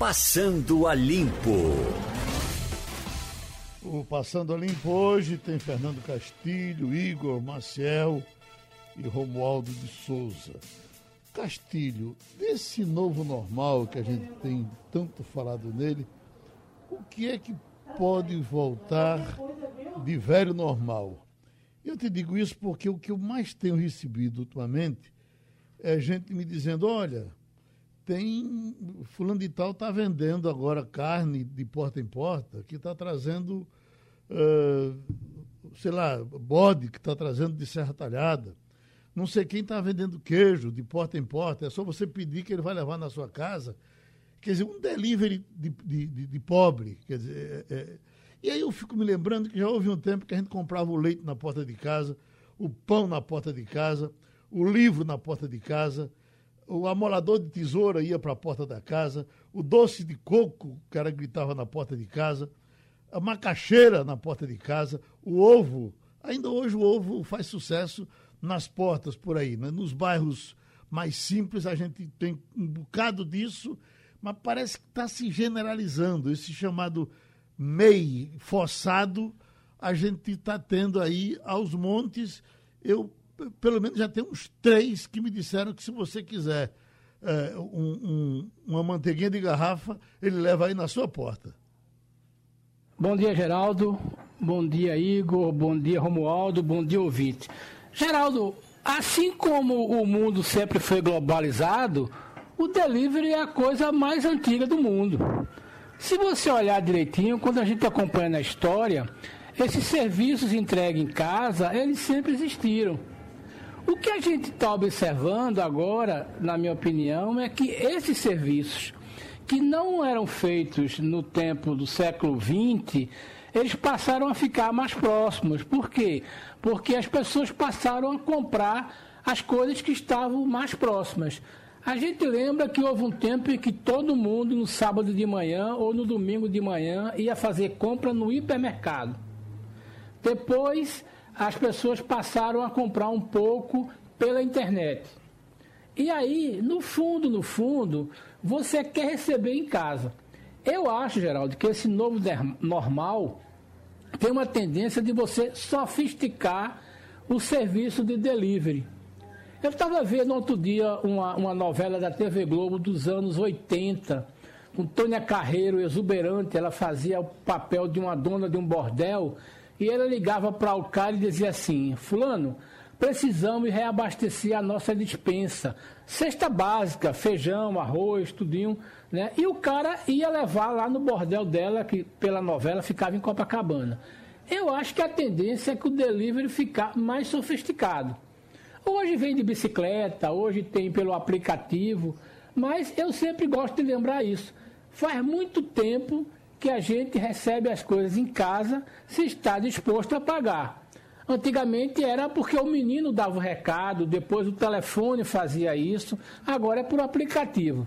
Passando a Limpo. O Passando a Limpo hoje tem Fernando Castilho, Igor Maciel e Romualdo de Souza. Castilho, desse novo normal que a gente tem tanto falado nele, o que é que pode voltar de velho normal? Eu te digo isso porque o que eu mais tenho recebido ultimamente é gente me dizendo, olha, tem fulano de tal está vendendo agora carne de porta em porta, que está trazendo, uh, sei lá, bode que está trazendo de serra talhada. Não sei quem está vendendo queijo de porta em porta, é só você pedir que ele vai levar na sua casa. Quer dizer, um delivery de, de, de, de pobre. Quer dizer, é, é... E aí eu fico me lembrando que já houve um tempo que a gente comprava o leite na porta de casa, o pão na porta de casa, o livro na porta de casa, o amolador de tesoura ia para a porta da casa, o doce de coco, o cara gritava na porta de casa, a macaxeira na porta de casa, o ovo. Ainda hoje o ovo faz sucesso nas portas por aí, né? nos bairros mais simples a gente tem um bocado disso, mas parece que está se generalizando. Esse chamado MEI forçado, a gente está tendo aí aos montes. Eu, pelo menos, já tenho uns três que me disseram que se você quiser é, um, um, uma manteiguinha de garrafa, ele leva aí na sua porta. Bom dia, Geraldo. Bom dia, Igor. Bom dia, Romualdo. Bom dia, ouvinte. Geraldo, assim como o mundo sempre foi globalizado, o delivery é a coisa mais antiga do mundo. Se você olhar direitinho, quando a gente acompanha na história, esses serviços entregues em casa, eles sempre existiram. O que a gente está observando agora, na minha opinião, é que esses serviços que não eram feitos no tempo do século XX, eles passaram a ficar mais próximos. Por quê? Porque as pessoas passaram a comprar as coisas que estavam mais próximas. A gente lembra que houve um tempo em que todo mundo, no sábado de manhã ou no domingo de manhã, ia fazer compra no hipermercado. Depois, as pessoas passaram a comprar um pouco pela internet. E aí, no fundo, no fundo, você quer receber em casa. Eu acho, Geraldo, que esse novo normal tem uma tendência de você sofisticar o serviço de delivery. Eu estava vendo outro dia uma, uma novela da TV Globo dos anos 80, com Tônia Carreiro, exuberante, ela fazia o papel de uma dona de um bordel, e ela ligava para o cara e dizia assim, fulano, precisamos reabastecer a nossa dispensa. Cesta básica, feijão, arroz, tudinho, né? E o cara ia levar lá no bordel dela, que pela novela ficava em Copacabana. Eu acho que a tendência é que o delivery ficar mais sofisticado. Hoje vem de bicicleta, hoje tem pelo aplicativo, mas eu sempre gosto de lembrar isso. Faz muito tempo que a gente recebe as coisas em casa se está disposto a pagar. Antigamente era porque o menino dava o recado, depois o telefone fazia isso, agora é por aplicativo.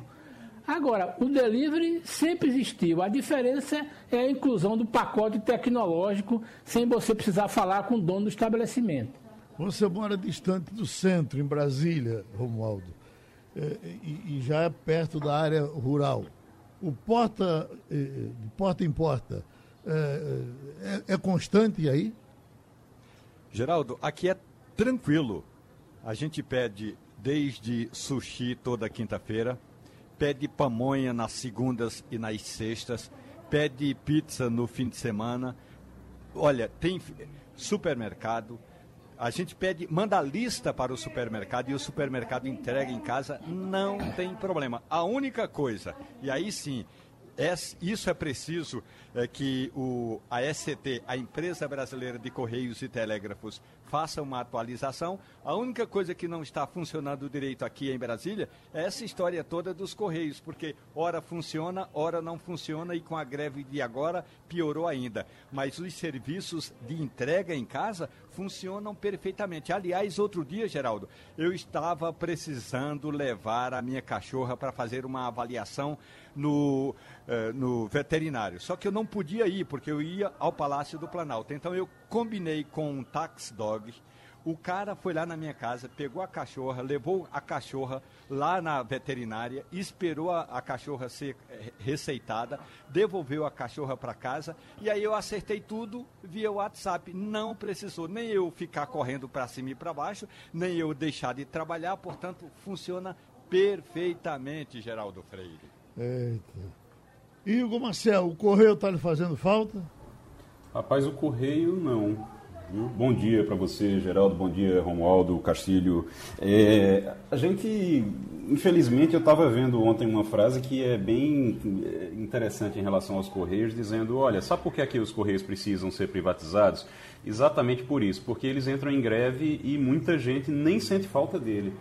Agora, o delivery sempre existiu. A diferença é a inclusão do pacote tecnológico sem você precisar falar com o dono do estabelecimento. Você mora distante do centro, em Brasília, Romualdo, é, e, e, já é perto da área rural. O porta, é, de porta em porta, é, é, é constante aí? Geraldo, aqui é tranquilo. A gente pede desde sushi toda quinta-feira, pede pamonha nas segundas e nas sextas, pede pizza no fim de semana. Olha, tem supermercado. A gente pede, manda a lista para o supermercado e o supermercado entrega em casa, não tem problema. A única coisa, e aí sim, é, isso é preciso é, que o, a SCT, a Empresa Brasileira de Correios e Telégrafos, faça uma atualização. A única coisa que não está funcionando direito aqui em Brasília é essa história toda dos Correios, porque ora funciona, ora não funciona e com a greve de agora piorou ainda. Mas os serviços de entrega em casa funcionam perfeitamente. Aliás, outro dia, Geraldo, eu estava precisando levar a minha cachorra para fazer uma avaliação no, uh, no veterinário. Só que eu não podia ir, porque eu ia ao Palácio do Planalto. Então eu combinei com um tax dog O cara foi lá na minha casa, pegou a cachorra, levou a cachorra lá na veterinária, esperou a, a cachorra ser eh, receitada, devolveu a cachorra para casa e aí eu acertei tudo via WhatsApp. Não precisou nem eu ficar correndo para cima e para baixo, nem eu deixar de trabalhar, portanto, funciona perfeitamente, Geraldo Freire. Eita. Igor Marcel, o correio está lhe fazendo falta? Rapaz, o correio não. Bom dia para você, Geraldo. Bom dia, Romualdo, Castilho. É, a gente, infelizmente, eu estava vendo ontem uma frase que é bem é, interessante em relação aos Correios, dizendo: olha, sabe por que aqui os Correios precisam ser privatizados? Exatamente por isso, porque eles entram em greve e muita gente nem sente falta dele.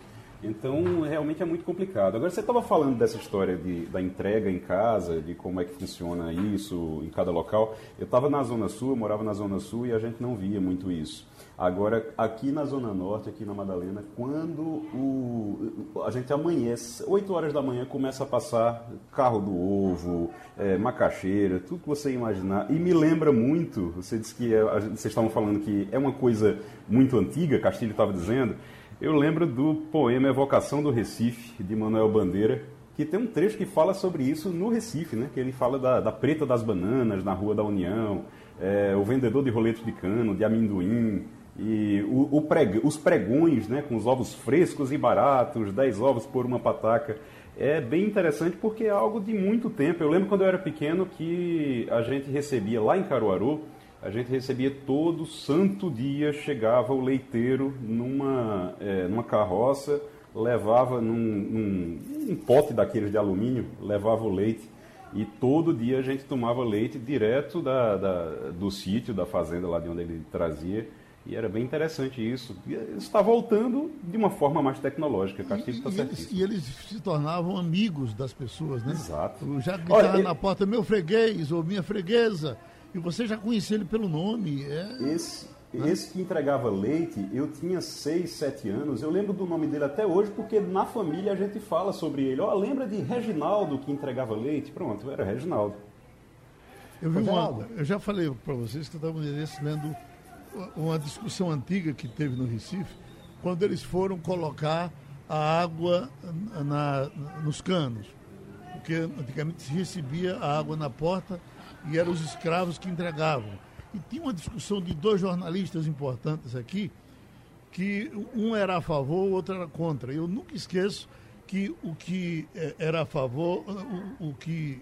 Então, realmente é muito complicado. Agora, você estava falando dessa história de, da entrega em casa, de como é que funciona isso em cada local. Eu estava na Zona Sul, eu morava na Zona Sul e a gente não via muito isso. Agora, aqui na Zona Norte, aqui na Madalena, quando o, a gente amanhece, 8 horas da manhã, começa a passar carro do ovo, é, macaxeira, tudo que você imaginar. E me lembra muito, você disse que é, vocês estavam falando que é uma coisa muito antiga, Castilho estava dizendo. Eu lembro do poema Evocação do Recife, de Manuel Bandeira, que tem um trecho que fala sobre isso no Recife, né? que ele fala da, da preta das bananas na Rua da União, é, o vendedor de roletos de cano, de amendoim, e o, o preg, os pregões né? com os ovos frescos e baratos, 10 ovos por uma pataca. É bem interessante porque é algo de muito tempo. Eu lembro quando eu era pequeno que a gente recebia lá em Caruaru a gente recebia todo santo dia, chegava o leiteiro numa, é, numa carroça, levava num, num, um pote daqueles de alumínio, levava o leite e todo dia a gente tomava leite direto da, da, do sítio, da fazenda lá de onde ele trazia. E era bem interessante isso. E está voltando de uma forma mais tecnológica. Castilho está certíssimo. E eles se tornavam amigos das pessoas, né? Exato. Já gritava na porta, meu freguês ou minha freguesa. E você já conhecia ele pelo nome. É... Esse, esse que entregava leite, eu tinha 6, 7 anos. Eu lembro do nome dele até hoje, porque na família a gente fala sobre ele. Ó, oh, lembra de Reginaldo que entregava leite? Pronto, era Reginaldo. Eu, vi uma, eu já falei para vocês que eu estava lendo uma discussão antiga que teve no Recife, quando eles foram colocar a água na, nos canos. Porque antigamente se recebia a água na porta e eram os escravos que entregavam. E tinha uma discussão de dois jornalistas importantes aqui, que um era a favor, o outro era contra. Eu nunca esqueço que o que eh, era a favor, o, o que,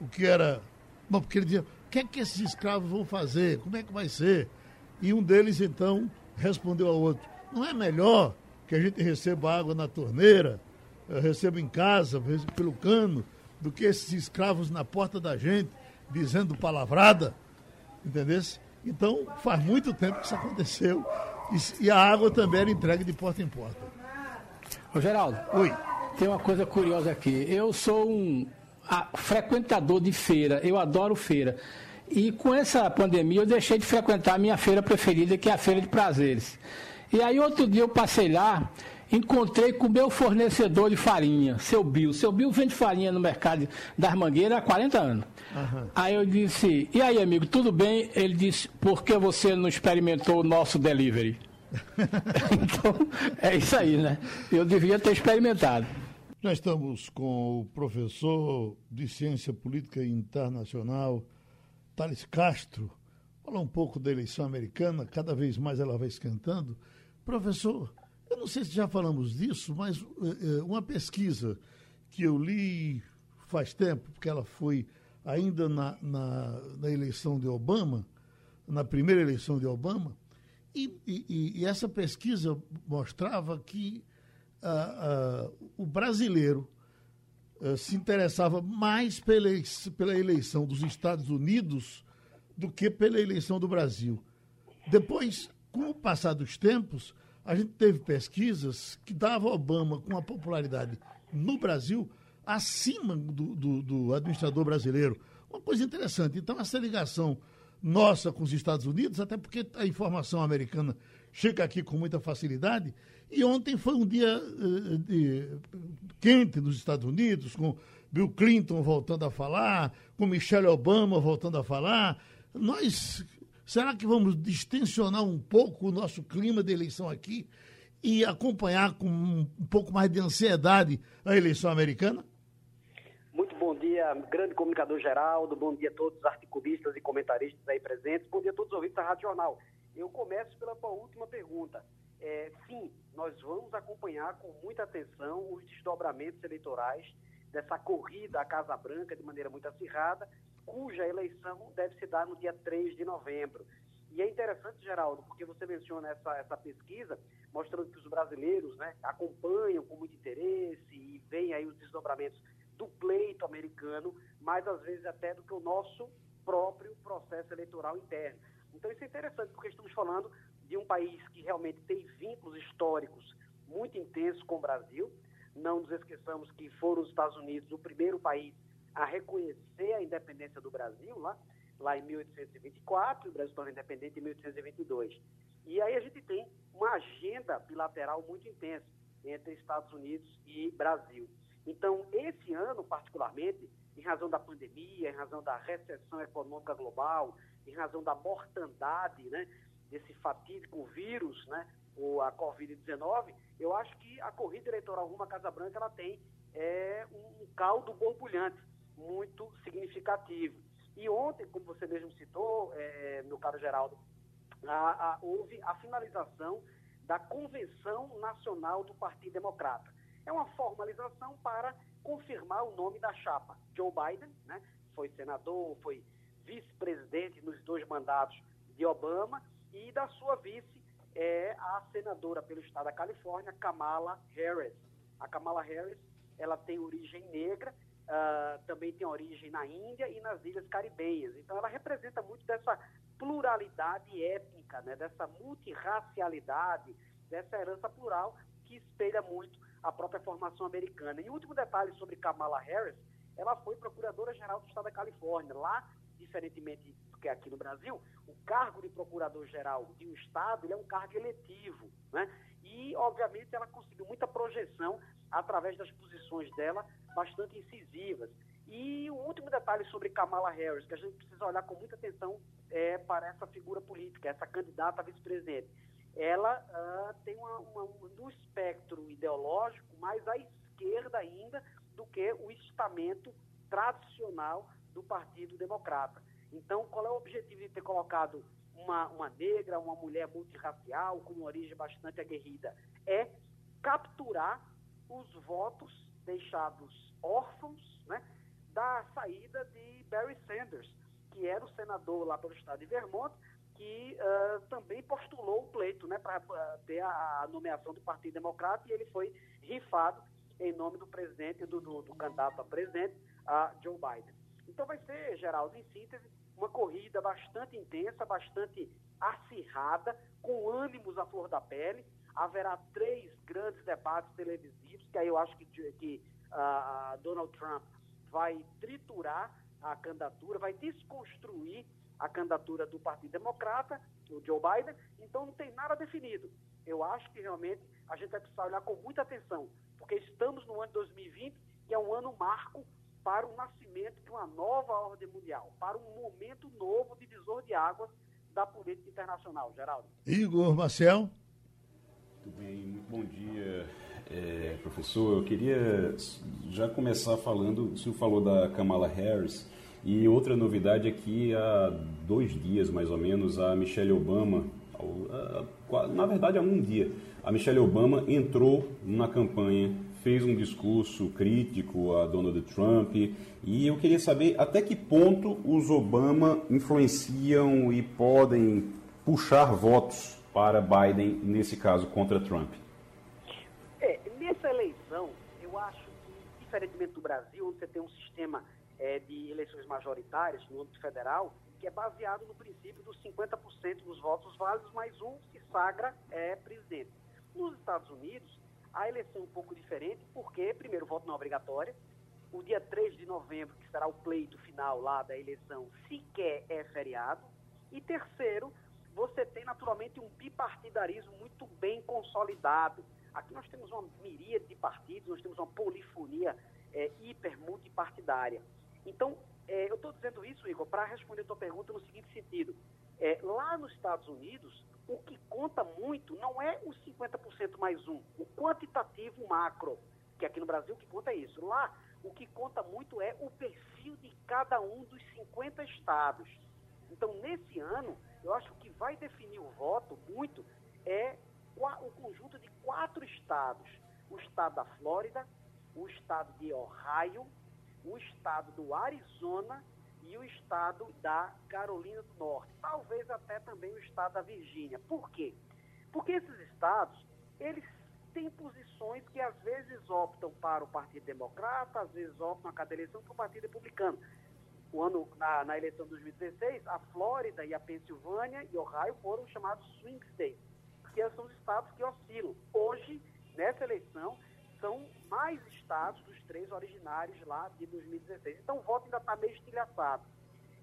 o que era. Bom, porque ele dizia, o que é que esses escravos vão fazer? Como é que vai ser? E um deles, então, respondeu ao outro: não é melhor que a gente receba água na torneira, eh, receba em casa, pelo cano, do que esses escravos na porta da gente? Dizendo palavrada, entendeu? Então, faz muito tempo que isso aconteceu. E, e a água também era entregue de porta em porta. Ô, Geraldo. Oi. Tem uma coisa curiosa aqui. Eu sou um a, frequentador de feira, eu adoro feira. E com essa pandemia eu deixei de frequentar a minha feira preferida, que é a Feira de Prazeres. E aí outro dia eu passei lá encontrei com o meu fornecedor de farinha, seu Bill. Seu Bill vende farinha no mercado das Mangueiras há 40 anos. Uhum. Aí eu disse, e aí, amigo, tudo bem? Ele disse, por que você não experimentou o nosso delivery? então, é isso aí, né? Eu devia ter experimentado. Já estamos com o professor de Ciência Política Internacional, Thales Castro. Falar um pouco da eleição americana, cada vez mais ela vai esquentando. Professor, eu não sei se já falamos disso, mas uh, uma pesquisa que eu li faz tempo, porque ela foi ainda na, na, na eleição de Obama, na primeira eleição de Obama, e, e, e essa pesquisa mostrava que uh, uh, o brasileiro uh, se interessava mais pela, pela eleição dos Estados Unidos do que pela eleição do Brasil. Depois, com o passar dos tempos, a gente teve pesquisas que davam Obama com uma popularidade no Brasil acima do, do, do, administrador brasileiro. Uma coisa interessante. Então, essa ligação nossa com os Estados Unidos, até porque a informação americana chega aqui com muita facilidade, e ontem foi um dia uh, de, quente nos Estados Unidos, com Bill Clinton voltando a falar, com Michelle Obama voltando a falar. Nós Será que vamos distensionar um pouco o nosso clima de eleição aqui e acompanhar com um pouco mais de ansiedade a eleição americana? Muito bom dia, grande comunicador Geraldo, bom dia a todos os articulistas e comentaristas aí presentes, bom dia a todos os ouvintes da Rádio Jornal. Eu começo pela tua última pergunta. É, sim, nós vamos acompanhar com muita atenção os desdobramentos eleitorais dessa corrida à Casa Branca de maneira muito acirrada, cuja eleição deve se dar no dia 3 de novembro. E é interessante, Geraldo, porque você menciona essa, essa pesquisa, mostrando que os brasileiros né, acompanham com muito interesse e veem aí os desdobramentos do pleito americano, mais às vezes até do que o nosso próprio processo eleitoral interno. Então isso é interessante, porque estamos falando de um país que realmente tem vínculos históricos muito intensos com o Brasil. Não nos esqueçamos que foram os Estados Unidos o primeiro país a reconhecer a independência do Brasil, lá, lá em 1824, o Brasil torna independente em 1822. E aí a gente tem uma agenda bilateral muito intensa entre Estados Unidos e Brasil. Então, esse ano, particularmente, em razão da pandemia, em razão da recessão econômica global, em razão da mortandade, né, desse fatídico vírus, né, ou a Covid-19, eu acho que a corrida eleitoral rumo à Casa Branca ela tem é, um caldo borbulhante muito significativo. E ontem, como você mesmo citou, é, meu caro Geraldo, a, a, houve a finalização da Convenção Nacional do Partido Democrata. É uma formalização para confirmar o nome da chapa. Joe Biden, né, foi senador, foi vice-presidente nos dois mandatos de Obama, e da sua vice é a senadora pelo estado da Califórnia, Kamala Harris. A Kamala Harris, ela tem origem negra, uh, também tem origem na Índia e nas ilhas caribenhas. Então, ela representa muito dessa pluralidade étnica, né, dessa multirracialidade, dessa herança plural que espelha muito a própria formação americana. E o último detalhe sobre Kamala Harris, ela foi procuradora-geral do estado da Califórnia. Lá, diferentemente do que aqui no Brasil, o cargo de procurador-geral de um estado é um cargo eletivo. Né? E, obviamente, ela conseguiu muita projeção através das posições dela bastante incisivas. E o último detalhe sobre Kamala Harris, que a gente precisa olhar com muita atenção é, para essa figura política, essa candidata a vice-presidente ela uh, tem uma, uma, um espectro ideológico mais à esquerda ainda do que o estamento tradicional do Partido Democrata. Então, qual é o objetivo de ter colocado uma, uma negra, uma mulher multirracial, com uma origem bastante aguerrida? É capturar os votos deixados órfãos né, da saída de Barry Sanders, que era o senador lá pelo estado de Vermont, que uh, também postulou o pleito né, para uh, ter a, a, nomeação do Partido Democrata e ele foi rifado em nome do presidente, do, do, do candidato a presidente, a Joe Biden. Então vai ser, Geraldo, em síntese, uma corrida bastante intensa, bastante acirrada, com ânimos à flor da pele. Haverá três grandes debates televisivos, que aí eu acho que, que uh, Donald Trump vai triturar a candidatura, vai desconstruir a candidatura do Partido Democrata, o Joe Biden, então não tem nada definido. Eu acho que realmente a gente vai precisar olhar com muita atenção, porque estamos no ano de 2020, que é um ano marco para o nascimento de uma nova ordem mundial, para um momento novo de divisor de águas da política internacional. Geraldo. Igor Marcel. Muito bem, muito bom dia, é, professor. Eu queria já começar falando, o senhor falou da Kamala Harris, e outra novidade é que há dois dias, mais ou menos, a Michelle Obama, na verdade há um dia, a Michelle Obama entrou na campanha, fez um discurso crítico a Donald Trump, e eu queria saber até que ponto os Obama influenciam e podem puxar votos para Biden, nesse caso, contra Trump. É, nessa eleição, eu acho que, diferentemente do Brasil, onde você tem um sistema é, de eleições majoritárias no âmbito federal, que é baseado no princípio dos 50% dos votos válidos, mais um se sagra é, presidente. Nos Estados Unidos, a eleição é um pouco diferente, porque, primeiro, o voto não é obrigatório. O dia 3 de novembro, que será o pleito final lá da eleição, sequer é feriado. E terceiro, você tem naturalmente um bipartidarismo muito bem consolidado. Aqui nós temos uma miríade de partidos, nós temos uma polifonia é, hiper multipartidária. Então, é, eu estou dizendo isso, Igor, para responder a tua pergunta no seguinte sentido. É, lá nos Estados Unidos, o que conta muito não é os 50% mais um, o quantitativo macro, que aqui no Brasil o que conta é isso. Lá, o que conta muito é o perfil de cada um dos 50 estados. Então, nesse ano, eu acho que vai definir o voto muito é o conjunto de quatro estados: o estado da Flórida, o estado de Ohio, o estado do Arizona e o estado da Carolina do Norte, talvez até também o estado da Virgínia. Por quê? Porque esses estados, eles têm posições que às vezes optam para o Partido Democrata, às vezes optam a cada eleição para o Partido Republicano. O ano, na, na eleição de 2016, a Flórida e a Pensilvânia e Ohio foram chamados swing states, que são os estados que oscilam. Hoje, nessa eleição, são mais estados dos três originários lá de 2016. Então o voto ainda está meio estilhaçado.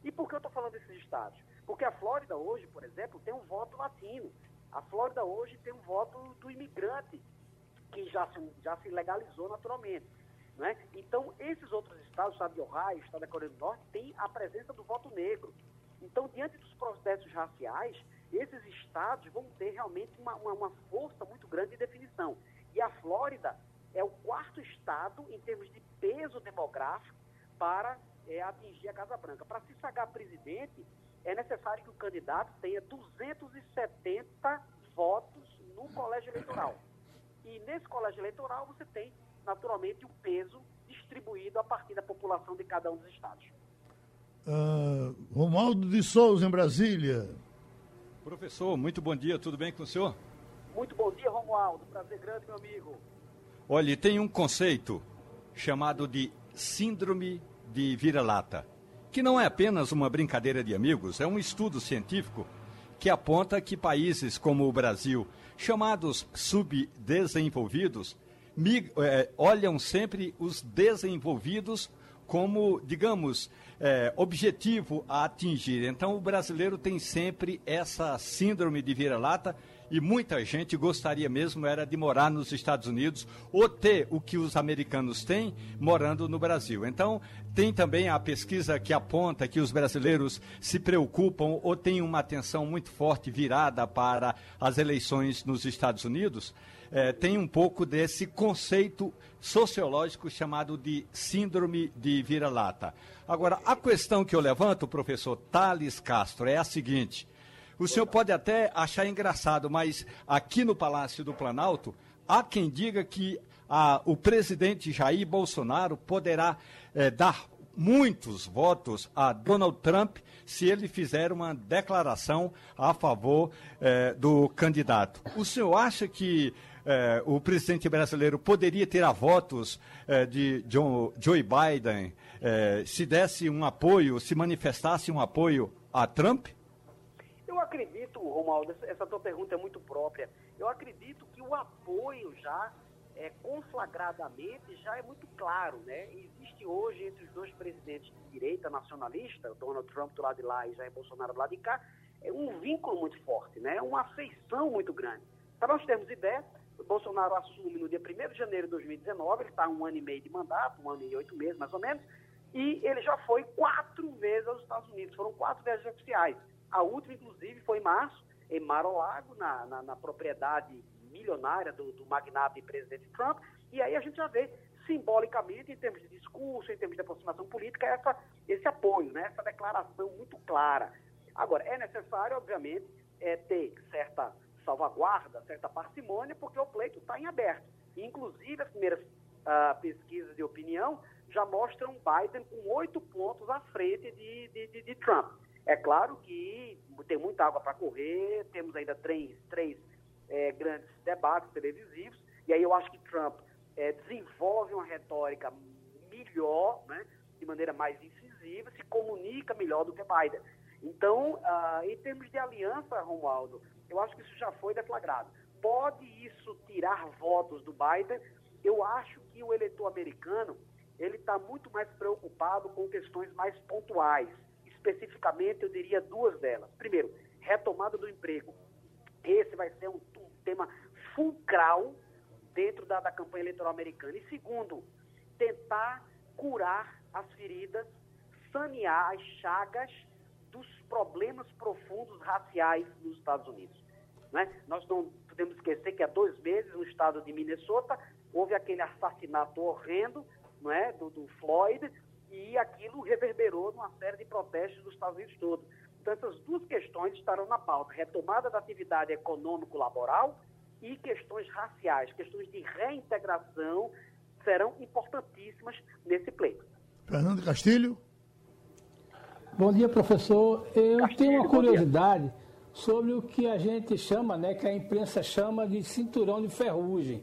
E por que eu estou falando desses estados? Porque a Flórida hoje, por exemplo, tem um voto latino. A Flórida hoje tem um voto do imigrante, que já se, já se legalizou naturalmente. Né? Então, esses outros estados, o estado de Ohio, o estado da Coreia do Norte, tem a presença do voto negro. Então, diante dos processos raciais, esses estados vão ter realmente uma, uma, uma força muito grande de definição. E a Flórida é o quarto estado em termos de peso demográfico para é, atingir a Casa Branca. Para se sagrar presidente, é necessário que o candidato tenha 270 votos no colégio eleitoral. E nesse colégio eleitoral você tem, naturalmente, o peso distribuído a partir da população de cada um dos estados. Uh, Romualdo de Souza, em Brasília. Professor, muito bom dia, tudo bem com o senhor? Muito bom dia, Romualdo. Prazer grande, meu amigo. Olha, tem um conceito chamado de síndrome de vira-lata, que não é apenas uma brincadeira de amigos, é um estudo científico que aponta que países como o Brasil, chamados subdesenvolvidos, é, olham sempre os desenvolvidos como, digamos, é, objetivo a atingir. Então, o brasileiro tem sempre essa síndrome de vira-lata e muita gente gostaria mesmo era de morar nos Estados Unidos ou ter o que os americanos têm morando no Brasil. Então, tem também a pesquisa que aponta que os brasileiros se preocupam ou têm uma atenção muito forte virada para as eleições nos Estados Unidos. É, tem um pouco desse conceito sociológico chamado de síndrome de vira-lata. Agora, a questão que eu levanto, professor Thales Castro, é a seguinte: o senhor pode até achar engraçado, mas aqui no Palácio do Planalto, há quem diga que ah, o presidente Jair Bolsonaro poderá eh, dar muitos votos a Donald Trump se ele fizer uma declaração a favor eh, do candidato. O senhor acha que eh, o presidente brasileiro poderia ter votos eh, de John, Joe Biden eh, se desse um apoio, se manifestasse um apoio a Trump? Eu acredito, Romualdo, essa tua pergunta é muito própria. Eu acredito que o apoio já é, conflagradamente já é muito claro, né? Existe hoje entre os dois presidentes de direita nacionalista, Donald Trump do lado de lá e Jair Bolsonaro do lado de cá, é um vínculo muito forte, né? Uma afeição muito grande. Para nós termos ideia, Bolsonaro assume no dia 1 de janeiro de 2019, ele está um ano e meio de mandato, um ano e oito meses mais ou menos, e ele já foi quatro vezes aos Estados Unidos, foram quatro viagens oficiais. A última, inclusive, foi em março, em Mar-a-Lago, na, na, na, propriedade milionária do, do magnata e presidente Trump. E aí a gente já vê simbolicamente, em termos de discurso, em termos de aproximação política, essa, esse apoio, né? essa declaração muito clara. Agora, é necessário, obviamente, é, ter certa salvaguarda, certa parcimônia, porque o pleito está em aberto. Inclusive, as primeiras uh, pesquisas de opinião já mostram Biden com oito pontos à frente de, de, de, de Trump. É claro que tem muita água para correr, temos ainda três, três é, grandes debates televisivos, e aí eu acho que Trump é, desenvolve uma retórica melhor, né, de maneira mais incisiva, se comunica melhor do que Biden. Então, uh, em termos de aliança, Romualdo, eu acho que isso já foi deflagrado. Pode isso tirar votos do Biden? Eu acho que o eleitor americano ele está muito mais preocupado com questões mais pontuais especificamente, eu diria duas delas. Primeiro, retomada do emprego. Esse vai ser um, um tema fulcral dentro da, da campanha eleitoral americana. E segundo, tentar curar as feridas, sanear as chagas dos problemas profundos raciais nos Estados Unidos. Né? Nós não podemos esquecer que há dois meses, no estado de Minnesota, houve aquele assassinato horrendo não é, do, do Floyd, e aquilo reverberou numa série de protestos dos Estados Unidos todo. Então, essas duas questões estarão na pauta: retomada da atividade econômico-laboral e questões raciais, questões de reintegração serão importantíssimas nesse pleito. Fernando Castilho. Bom dia, professor. Eu Castilho, tenho uma curiosidade sobre o que a gente chama, né, que a imprensa chama de cinturão de ferrugem,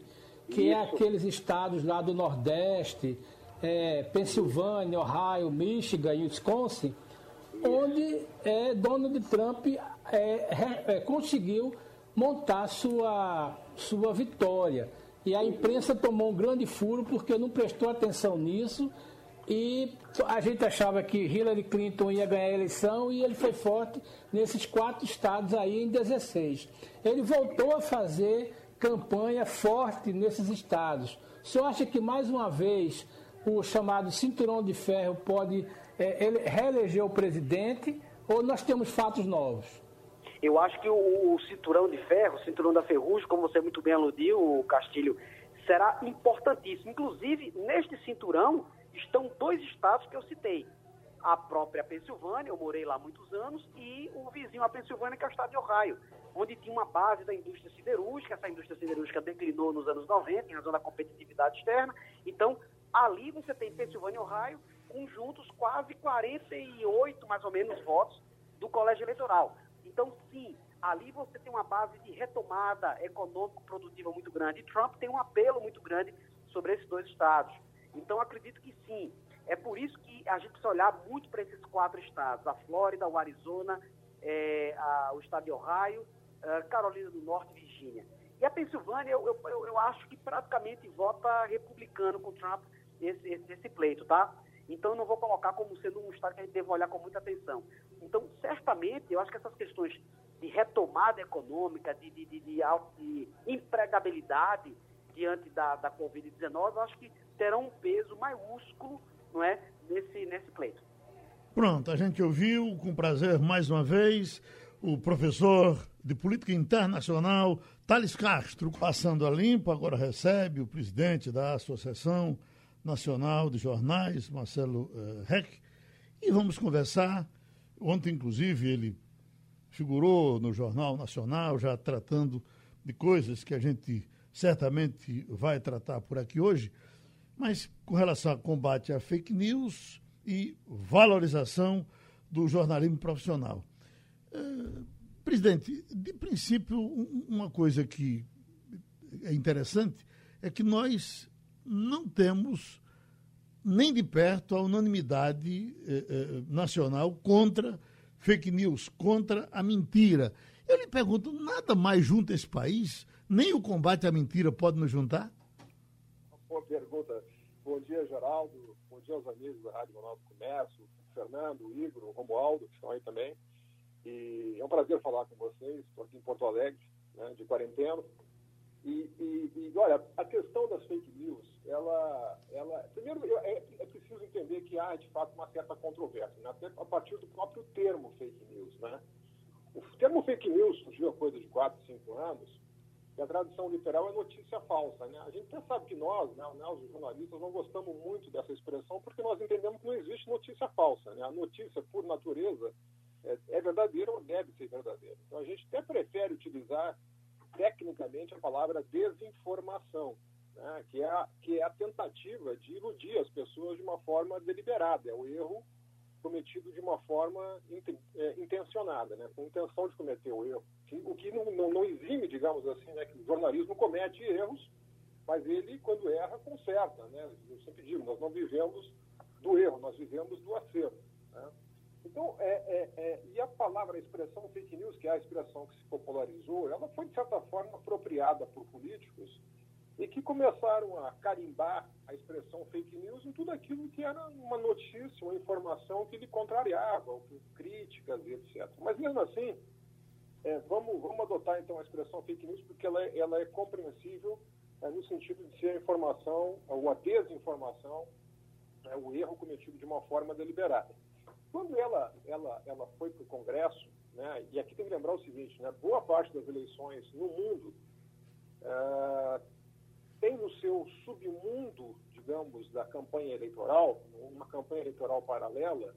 que é Isso. é aqueles estados lá do Nordeste, é, Pensilvânia, Ohio, Michigan e Wisconsin, onde é, Donald Trump é, é, conseguiu montar sua, sua vitória. E a imprensa tomou um grande furo porque não prestou atenção nisso e a gente achava que Hillary Clinton ia ganhar a eleição e ele foi forte nesses quatro estados aí em 16. Ele voltou a fazer campanha forte nesses estados. O senhor acha que mais uma vez o chamado cinturão de ferro pode é, ele reeleger o presidente ou nós temos fatos novos? Eu acho que o, o cinturão de ferro, o cinturão da ferrugem, como você muito bem aludiu, Castilho, será importantíssimo. Inclusive, neste cinturão, estão dois estados que eu citei. A própria Pensilvânia, eu morei lá muitos anos, e o vizinho à Pensilvânia, que é o estado de Ohio, onde tinha uma base da indústria siderúrgica. Essa indústria siderúrgica declinou nos anos 90, em razão da competitividade externa. Então, ali você tem Pensilvânia e Ohio, conjuntos quase 48, mais ou menos, votos do colégio eleitoral. Então, sim, ali você tem uma base de retomada econômico-produtiva muito grande. E Trump tem um apelo muito grande sobre esses dois estados. Então, acredito que sim. É por isso que a gente precisa olhar muito para esses quatro estados: a Flórida, o Arizona, é, a, o estado de Ohio, a Carolina do Norte e Virgínia. E a Pensilvânia, eu, eu, eu, acho que praticamente vota republicano com Trump esse, esse, esse, pleito, tá? Então, eu não vou colocar como sendo um estado que a gente deve olhar com muita atenção. Então, certamente, eu acho que essas questões de retomada econômica, de, de, de, de empregabilidade diante da, da Covid-19, eu acho que terão um peso maiúsculo não é, nesse, nesse pleito. Pronto, a gente ouviu com prazer mais uma vez o professor de política internacional Thales Castro, passando a limpo, agora recebe o presidente da Associação Nacional de Jornais, Marcelo uh, Heck, e vamos conversar. Ontem, inclusive, ele figurou no Jornal Nacional, já tratando de coisas que a gente certamente vai tratar por aqui hoje. Mas com relação ao combate à fake news e valorização do jornalismo profissional. É, presidente, de princípio, uma coisa que é interessante é que nós não temos nem de perto a unanimidade eh, eh, nacional contra fake news, contra a mentira. Eu lhe pergunto, nada mais junta esse país? Nem o combate à mentira pode nos juntar? boa pergunta. Bom dia, Geraldo. Bom dia aos amigos da Rádio Jornal do Comércio, Fernando, Igor, Romualdo, que estão aí também. E é um prazer falar com vocês. Estou aqui em Porto Alegre, né, de quarentena. E, e, e, olha, a questão das fake news, ela, ela primeiro é, é, preciso entender que há de fato uma certa controvérsia, né? até a partir do próprio termo fake news, né? O termo fake news surgiu há coisa de 4, 5 anos e a tradução literal é notícia falsa. Né? A gente até sabe que nós, né, os jornalistas, não gostamos muito dessa expressão porque nós entendemos que não existe notícia falsa. Né? A notícia, por natureza, é, é verdadeira ou deve ser verdadeira. Então a gente até prefere utilizar tecnicamente a palavra desinformação, né? que, é a, que é a tentativa de iludir as pessoas de uma forma deliberada. É o erro cometido de uma forma é, intencionada, né, com intenção de cometer o erro. O que não, não, não exime, digamos assim, né, que o jornalismo comete erros, mas ele, quando erra, conserta. Né? Eu sempre digo, nós não vivemos do erro, nós vivemos do acerto. Né? Então, é, é, é, e a palavra, a expressão fake news, que é a expressão que se popularizou, ela foi, de certa forma, apropriada por políticos e que começaram a carimbar a expressão fake news em tudo aquilo que era uma notícia, uma informação que lhe contrariava, ou críticas e etc. Mas mesmo assim, é, vamos, vamos adotar então a expressão fake news porque ela é, ela é compreensível é, no sentido de ser a informação, ou a desinformação, é, o erro cometido de uma forma deliberada. quando ela, ela, ela foi para o Congresso, né, e aqui tem que lembrar o seguinte, né, boa parte das eleições no mundo uh, tem no seu submundo, digamos, da campanha eleitoral, uma campanha eleitoral paralela,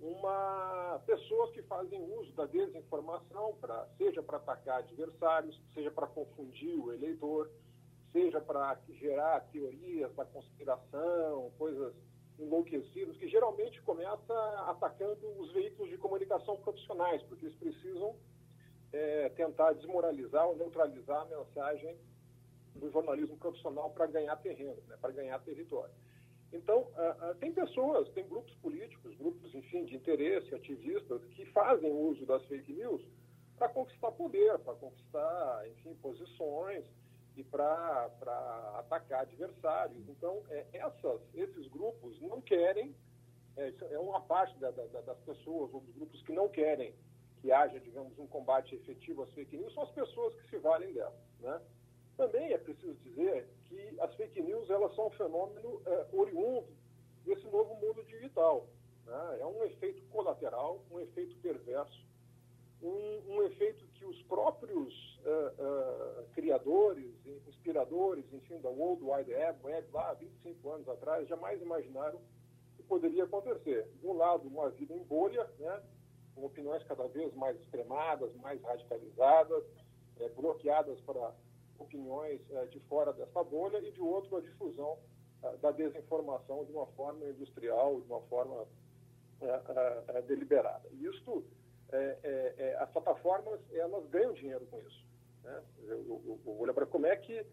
uma pessoas que fazem uso da desinformação para seja para atacar adversários, seja para confundir o eleitor, seja para gerar teorias da conspiração, coisas enlouquecidas, que geralmente começa atacando os veículos de comunicação profissionais, porque eles precisam é, tentar desmoralizar ou neutralizar a mensagem do jornalismo profissional para ganhar terreno, né, para ganhar território. Então, uh, uh, tem pessoas, tem grupos políticos, grupos, enfim, de interesse, ativistas, que fazem uso das fake news para conquistar poder, para conquistar, enfim, posições e para atacar adversários. Então, é, essas, esses grupos não querem, é, é uma parte da, da, das pessoas ou dos grupos que não querem que haja, digamos, um combate efetivo às fake news, são as pessoas que se valem delas, né? Também é preciso dizer que as fake news elas são um fenômeno é, oriundo desse novo mundo digital. Né? É um efeito colateral, um efeito perverso, um, um efeito que os próprios é, é, criadores, inspiradores, enfim, da World Wide Web, Web lá 25 anos atrás, jamais imaginaram que poderia acontecer. De um lado, uma vida em bolha, né? com opiniões cada vez mais extremadas, mais radicalizadas, é, bloqueadas para opiniões eh, de fora dessa bolha e de outro a difusão eh, da desinformação de uma forma industrial, de uma forma eh, deliberada. E isto, as plataformas, elas ganham dinheiro com isso. Né? Eu, eu, olho para como é que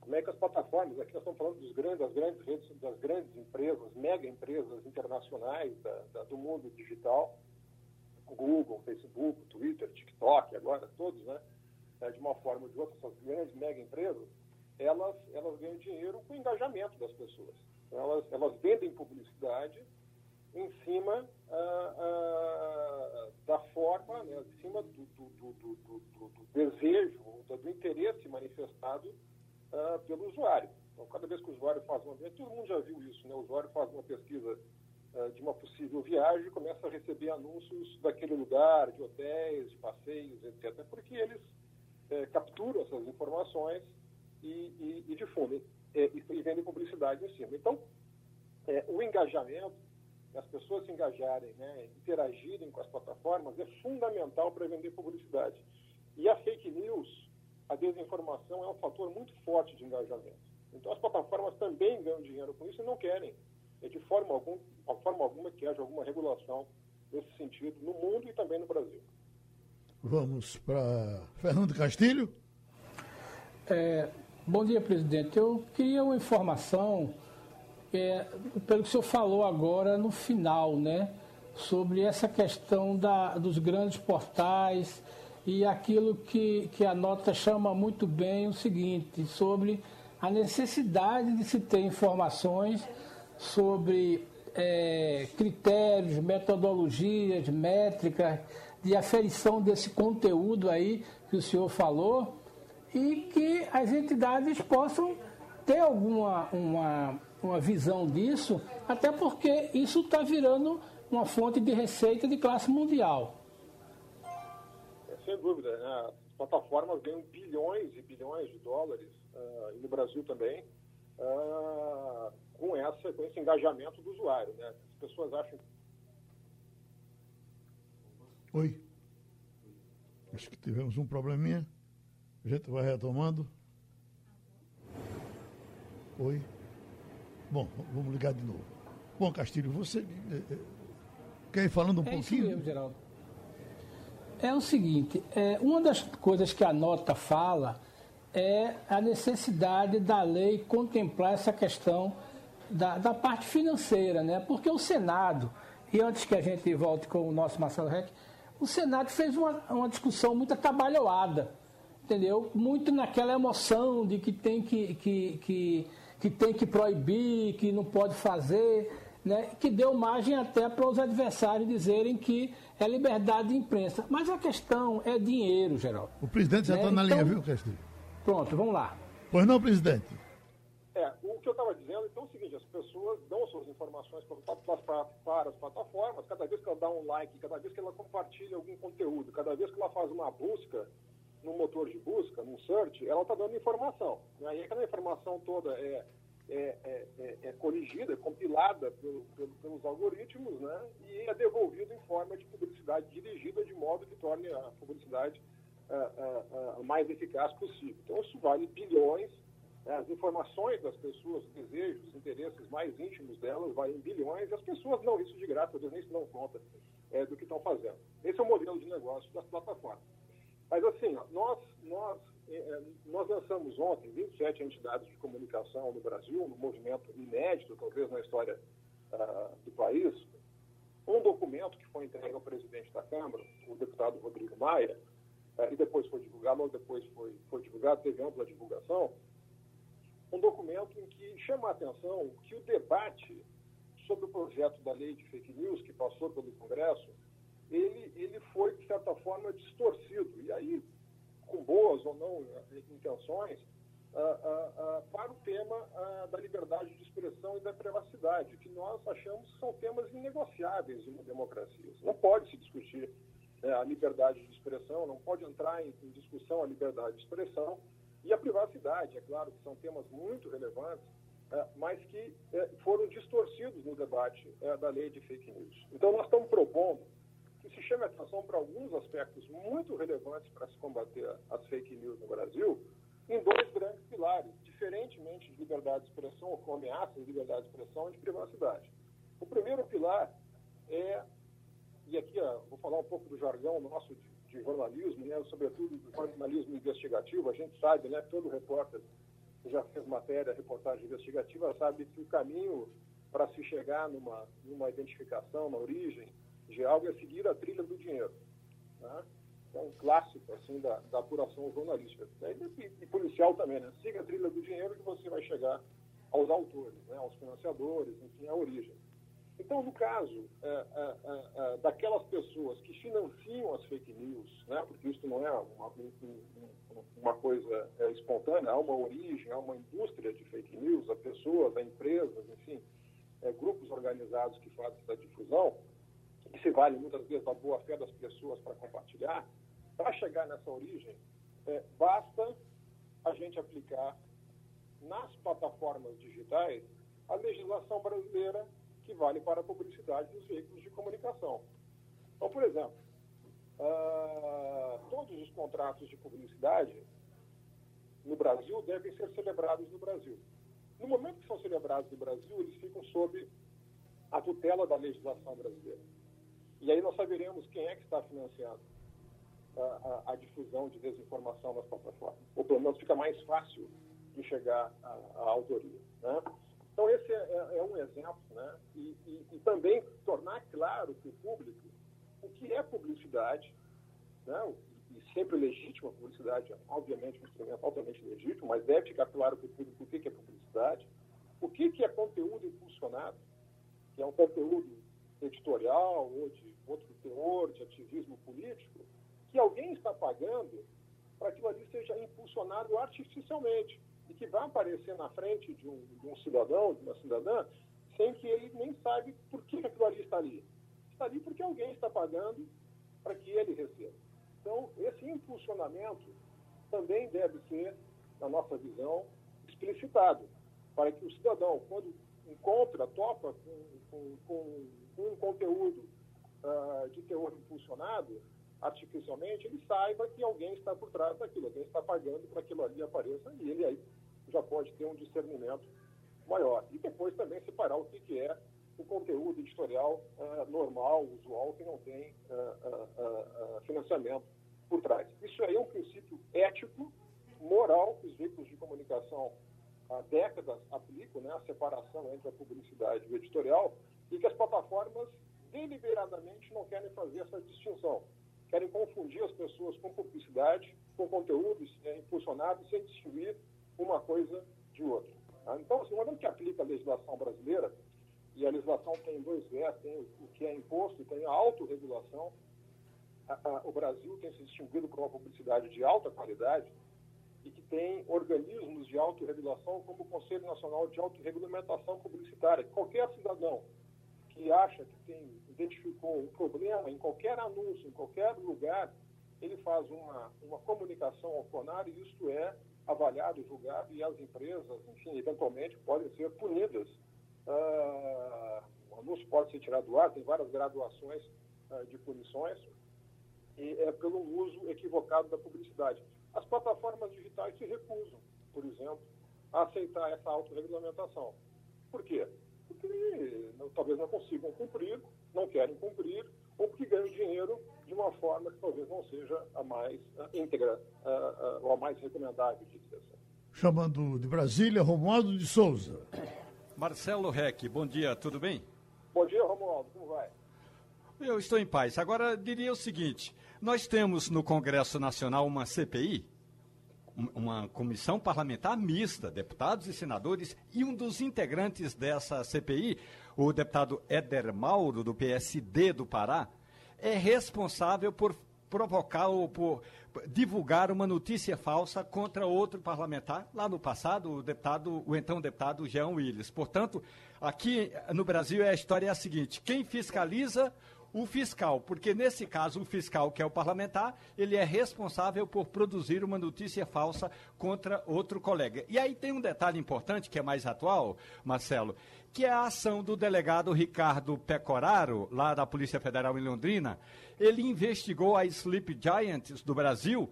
como é que as plataformas, aqui nós estamos falando dos grandes, das grandes redes, das grandes empresas, mega empresas internacionais da, da, do mundo digital, Google, Facebook, Twitter, TikTok, agora todos, né? É, de uma forma ou de outra, essas grandes mega empresas, elas, elas ganham dinheiro com o engajamento das pessoas. Então, elas, elas vendem publicidade em cima ah, ah, da forma, né, em cima do, do, do, do desejo, do, interesse manifestado ah, pelo usuário. Então, cada vez que o usuário faz uma todo mundo já viu isso, né? o usuário faz uma pesquisa de uma possível viagem e começa a receber anúncios daquele lugar, de hotéis, de passeios, etc., porque eles é, capturam essas informações e, e, e difundem é, e, e, vendem publicidade em cima. Então, é, o engajamento, as pessoas se engajarem, né, interagirem com as plataformas, é fundamental para vender publicidade. E a fake news, a desinformação é um fator muito forte de engajamento. Então, as plataformas também ganham dinheiro com isso e não querem, é, de forma, algum, de forma alguma, que haja alguma regulação nesse sentido no mundo e também no Brasil. Vamos para Fernando Castilho. É, bom dia, presidente. Eu queria uma informação, é, pelo que o senhor falou agora no final, né? Sobre essa questão da, dos grandes portais e aquilo que, que a nota chama muito bem o seguinte, sobre a necessidade de se ter informações sobre é, critérios, metodologias, métricas de aferição desse conteúdo aí que o senhor falou e que as entidades possam ter alguma uma, uma visão disso, até porque isso está virando uma fonte de receita de classe mundial. É, sem dúvida, né? as plataformas ganham bilhões e bilhões de dólares, uh, e no Brasil também, uh, com, essa, com esse engajamento do usuário. Né? As pessoas acham Oi. Acho que tivemos um probleminha. A gente vai retomando. Oi. Bom, vamos ligar de novo. Bom, Castilho, você eh, eh, quer ir falando um é pouquinho? Isso mesmo, Geraldo. É o seguinte, é, uma das coisas que a nota fala é a necessidade da lei contemplar essa questão da, da parte financeira, né? Porque o Senado, e antes que a gente volte com o nosso Marcelo Reck, o Senado fez uma, uma discussão muito atabalhoada, entendeu? Muito naquela emoção de que tem que, que, que, que tem que proibir, que não pode fazer, né? que deu margem até para os adversários dizerem que é liberdade de imprensa. Mas a questão é dinheiro, Geraldo. O presidente já está né? na então, linha, viu, Castilho? Pronto, vamos lá. Pois não, presidente? Que eu estava dizendo, então, é o seguinte, as pessoas dão suas informações para, para, para, as plataformas, cada vez que ela dá um like, cada vez que ela compartilha algum conteúdo, cada vez que ela faz uma busca no motor de busca, num search, ela está dando informação. Né? E aquela informação toda é, é, é, é, é corrigida, compilada pelo, pelo, pelos algoritmos, né? E é devolvida em forma de publicidade dirigida de modo que torne a publicidade uh, uh, uh, mais eficaz possível. Então, isso vale bilhões? As informações das pessoas, os desejos, os interesses mais íntimos delas valem bilhões e as pessoas não isso de graça, eles nem se dão conta é, do que estão fazendo. Esse é o modelo de negócio das plataformas. Mas assim, ó, nós, nós, é, é nós lançamos ontem 27 entidades de comunicação no Brasil, um movimento inédito, talvez na história uh, do país, um documento que foi entregue ao presidente da Câmara, o deputado Rodrigo Maia, uh, e depois foi divulgado, logo depois foi, foi divulgado, teve ampla divulgação, um documento em que chama a atenção que o debate sobre o projeto da lei de fake news que passou pelo Congresso, ele, ele foi, de certa forma, distorcido. E aí, com boas ou não eh, intenções, ah, ah, ah, para o tema da liberdade de expressão e da privacidade, que nós achamos que são temas inegociáveis em uma democracia. Não pode se discutir eh, a liberdade de expressão, não pode entrar em, em discussão a liberdade de expressão e a privacidade, é claro, que são temas muito relevantes, é, mas que é, foram distorcidos no debate é, da lei de fake news. Então, nós estamos propondo que se chame atenção para alguns aspectos muito relevantes para se combater as fake news no Brasil, em dois grandes pilares, diferentemente de liberdade de expressão, ou com ameaças de liberdade de expressão e de privacidade. O primeiro pilar é, e aqui ó, vou falar um pouco do jargão nosso de de jornalismo, né, sobretudo do jornalismo investigativo, a gente sabe, né, todo repórter que já fez matéria, reportagem investigativa, sabe que o caminho para se chegar numa, numa identificação, na origem de algo, é seguir a trilha do dinheiro. Né? É um clássico assim, da, da apuração jornalística. E, e, policial também, né? Siga a trilha do dinheiro que você vai chegar aos autores, né? aos financiadores, enfim, à origem. Então, no caso é, é, é, daquelas pessoas que financiam as fake news, né, porque isso não é uma, uma coisa espontânea, há uma origem, há uma indústria de fake news, há pessoas, há empresas, enfim, grupos organizados que fazem essa difusão, que se vale muitas vezes da boa-fé das pessoas para compartilhar, para chegar nessa origem, basta a gente aplicar nas plataformas digitais a legislação brasileira que vale para a publicidade dos veículos de comunicação. Então, por exemplo, uh, todos os contratos de publicidade no Brasil devem ser celebrados no Brasil. No momento que são celebrados no Brasil, eles ficam sob a tutela da legislação brasileira. E aí nós saberemos quem é que está financiando a, a, a difusão de desinformação nas plataformas. Ou pelo menos fica mais fácil de chegar à autoria. Né? Então, esse é, é, é um exemplo, né? E, e, e, também tornar claro para o público o que é publicidade, né? e sempre legítima, publicidade é, obviamente, um instrumento altamente legítimo, mas deve ficar claro para o público o que é publicidade, o que é conteúdo impulsionado, que é um conteúdo editorial ou de outro teor, de ativismo político, que alguém está pagando para que aquilo ali seja impulsionado artificialmente e que vai aparecer na frente de um, de um cidadão, de uma cidadã, sem que ele nem saiba por que aquilo ali está ali. Está ali porque alguém está pagando para que ele receba. Então, esse impulsionamento também deve ser, na nossa visão, explicitado, para que o cidadão, quando encontra, topa com, com, com, um conteúdo uh, de teor impulsionado, artificialmente, ele saiba que alguém está por trás daquilo, alguém está pagando para que aquilo ali apareça e ele aí já pode ter um discernimento maior. E depois também separar o que, que é o conteúdo editorial uh, normal, usual, que não tem uh, uh, financiamento por trás. Isso aí é um princípio ético, moral, que os veículos de comunicação há décadas aplicam, né, a separação entre a publicidade e o editorial, e que as plataformas deliberadamente não querem fazer essa distinção querem confundir as pessoas com publicidade, com conteúdos é, impulsionados, sem distinguir uma coisa de outra. Tá? Então, assim, uma vez que aplica a legislação brasileira, e a legislação tem dois viés, tem o que é imposto e tem a autorregulação, a, a, o Brasil tem se distinguido por uma publicidade de alta qualidade, e que tem organismos de autorregulação, como o Conselho Nacional de Autorregulamentação Publicitária. Qualquer cidadão que acha que tem, identificou um problema em qualquer anúncio, em qualquer lugar, ele faz uma, uma comunicação ao CONAR e isto é avaliado, julgado e as empresas, enfim, eventualmente podem ser punidas. Uh, o anúncio pode ser tirado do ar, tem várias graduações uh, de punições, e é pelo uso equivocado da publicidade. As plataformas digitais se recusam, por exemplo, a aceitar essa autorregulamentação. Por quê? Porque não, talvez não consigam cumprir, não querem cumprir, ou porque ganham dinheiro de uma forma que talvez não seja a mais uh, íntegra uh, uh, ou a mais recomendável de assim. Chamando de Brasília, Romualdo de Souza. Marcelo Reck, bom dia, tudo bem? Bom dia, Romualdo, como vai? Eu estou em paz. Agora, diria o seguinte: nós temos no Congresso Nacional uma CPI, uma comissão parlamentar mista, deputados e senadores, e um dos integrantes dessa CPI, o deputado Éder Mauro, do PSD do Pará, é responsável por provocar ou por divulgar uma notícia falsa contra outro parlamentar, lá no passado, o deputado, o então deputado Jean Willis. Portanto, aqui no Brasil a história é a seguinte: quem fiscaliza o fiscal, porque nesse caso o fiscal, que é o parlamentar, ele é responsável por produzir uma notícia falsa contra outro colega. E aí tem um detalhe importante que é mais atual, Marcelo, que é a ação do delegado Ricardo Pecoraro, lá da Polícia Federal em Londrina. Ele investigou a Sleep Giants do Brasil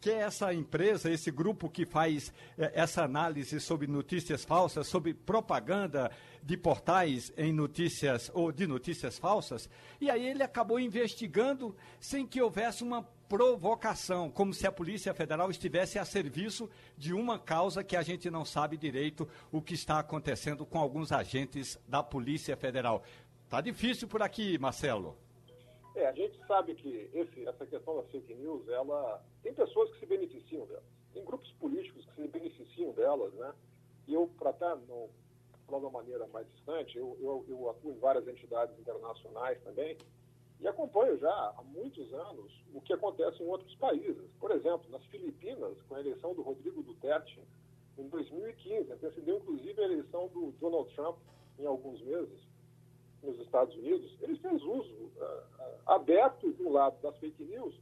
que é essa empresa, esse grupo que faz é, essa análise sobre notícias falsas, sobre propaganda de portais em notícias ou de notícias falsas, e aí ele acabou investigando sem que houvesse uma provocação, como se a Polícia Federal estivesse a serviço de uma causa que a gente não sabe direito o que está acontecendo com alguns agentes da Polícia Federal. Tá difícil por aqui, Marcelo. É, a gente sabe que esse, essa questão da fake news, ela tem pessoas que se beneficiam dela, tem grupos políticos que se beneficiam delas, né? E eu, para estar não falar de uma maneira mais distante, eu, eu, eu atuo em várias entidades internacionais também e acompanho já há muitos anos o que acontece em outros países. Por exemplo, nas Filipinas, com a eleição do Rodrigo Duterte em 2015, antecedeu inclusive a eleição do Donald Trump em alguns meses nos Estados Unidos, ele fez uso uh, aberto do lado das fake news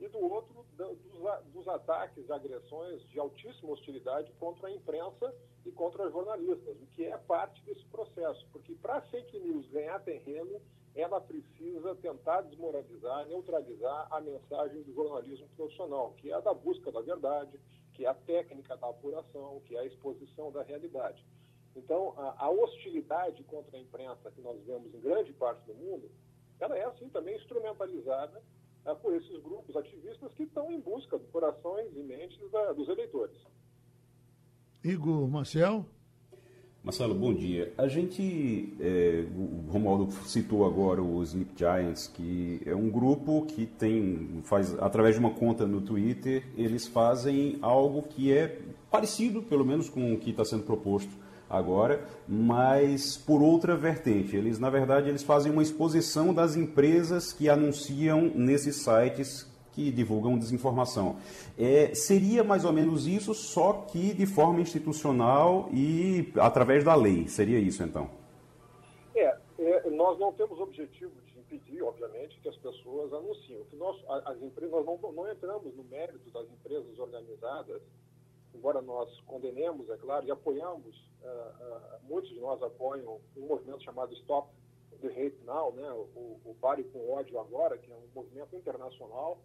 e do outro da, dos, dos, ataques, agressões de altíssima hostilidade contra a imprensa e contra jornalistas, o que é parte desse processo, porque para a fake news ganhar terreno, ela precisa tentar desmoralizar, neutralizar a mensagem do jornalismo profissional, que é a da busca da verdade, que é a técnica da apuração, que é a exposição da realidade. Então, a, a, hostilidade contra a imprensa que nós vemos em grande parte do mundo, ela é assim também instrumentalizada é, por esses grupos ativistas que estão em busca de corações e mentes da, dos eleitores. Igor Marcel? Marcelo, bom dia. A gente, é, o Romualdo citou agora o Sleep Giants, que é um grupo que tem, faz, através de uma conta no Twitter, eles fazem algo que é parecido, pelo menos, com o que está sendo proposto agora, mas por outra vertente. Eles, na verdade, eles fazem uma exposição das empresas que anunciam nesses sites que divulgam desinformação. É, seria mais ou menos isso, só que de forma institucional e através da lei. Seria isso, então? É, é nós não temos objetivo de impedir, obviamente, que as pessoas anunciem. Que nós, as empresas, nós não, não entramos no mérito das empresas organizadas embora nós condenemos, é claro, e apoiamos, uh, uh, muitos de nós apoiam um movimento chamado Stop the Hate Now, né, o, o Pare com Ódio Agora, que é um movimento internacional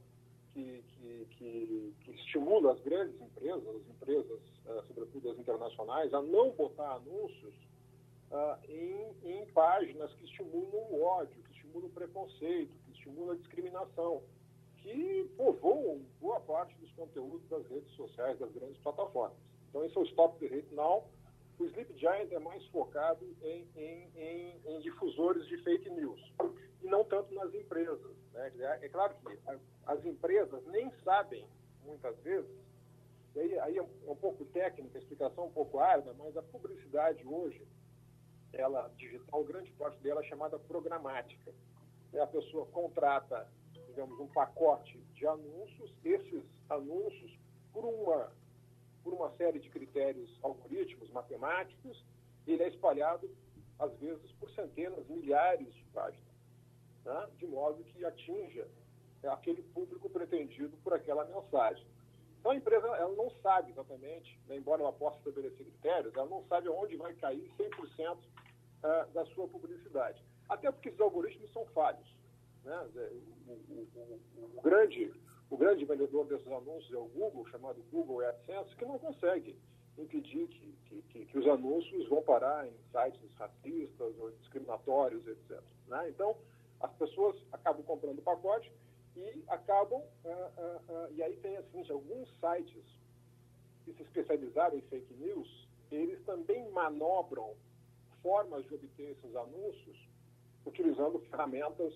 que, que, que, que estimula as grandes empresas, as empresas, uh, sobretudo as internacionais, a não botar anúncios em, em páginas que estimulam o ódio, que estimulam o preconceito, que estimulam a discriminação que povoam boa parte dos conteúdos das redes sociais, das grandes plataformas. Então, esse é o Stop the Hate Now. O Sleep Giant é mais focado em, em, em, em difusores de fake news, e não tanto nas empresas. Né? É, é claro que as empresas nem sabem, muitas vezes, e aí, aí é um pouco técnica, a explicação um pouco árdua, mas a publicidade hoje, ela digital, grande parte dela é chamada programática. A pessoa contrata digamos, um pacote de anúncios. Esses anúncios, por uma por uma série de critérios, algoritmos matemáticos, ele é espalhado, às vezes, por centenas, milhares de páginas, né? de modo que atinja aquele público pretendido por aquela mensagem. Então a empresa ela não sabe exatamente, né, embora ela possa estabelecer critérios, ela não sabe onde vai cair 100% uh, da sua publicidade. Até porque esses algoritmos são falhos. Né? O, o, o, o, grande, o grande vendedor desses anúncios é o Google, chamado Google AdSense, que não consegue impedir que, que, que, que os anúncios vão parar em sites racistas ou discriminatórios, etc. Né? Então, as pessoas acabam comprando o pacote e acabam, uh, uh, uh, e aí tem assim, alguns sites que se especializaram em fake news, eles também manobram formas de obter esses anúncios utilizando ferramentas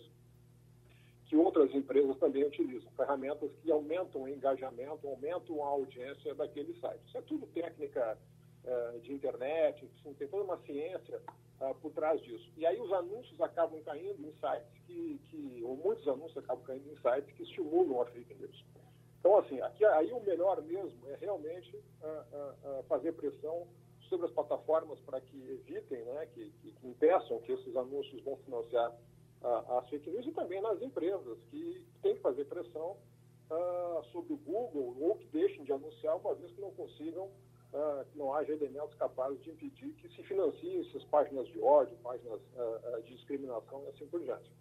que outras empresas também utilizam, ferramentas que aumentam o engajamento, aumentam a audiência daquele site. Isso é tudo técnica uh, de internet, assim, tem toda uma ciência uh, por trás disso. E aí os anúncios acabam caindo em sites que, que, ou muitos anúncios acabam caindo em sites que estimulam a fake news. Então, assim, aqui, aí o melhor mesmo é realmente uh, fazer pressão sobre as plataformas para que evitem, né, que, que, que impeçam que esses anúncios vão financiar as fake news e também nas empresas, que têm que fazer pressão uh, sobre o Google ou que deixem de anunciar, uma vez que não consigam, uh, que não haja elementos capazes de impedir que se financiem essas páginas de ódio, páginas uh, de discriminação e assim por diante.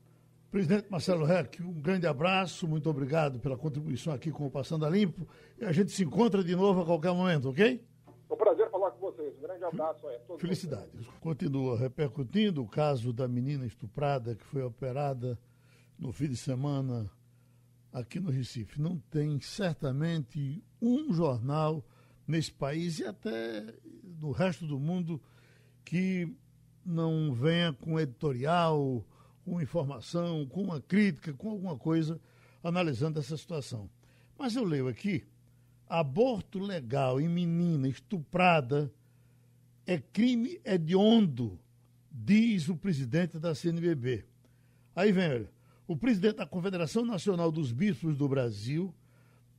Presidente Marcelo Reck, um grande abraço, muito obrigado pela contribuição aqui com o Passando a Limpo. E a gente se encontra de novo a qualquer momento, ok? É um prazer falar com vocês. Um grande abraço a todos. Felicidades. Vocês. Continua repercutindo o caso da menina estuprada que foi operada no fim de semana aqui no Recife. Não tem certamente um jornal nesse país e até no resto do mundo que não venha com editorial, com informação, com uma crítica, com alguma coisa analisando essa situação. Mas eu leio aqui aborto legal em menina estuprada é crime hediondo, diz o presidente da CNBB. Aí vem, olha, o presidente da Confederação Nacional dos Bispos do Brasil,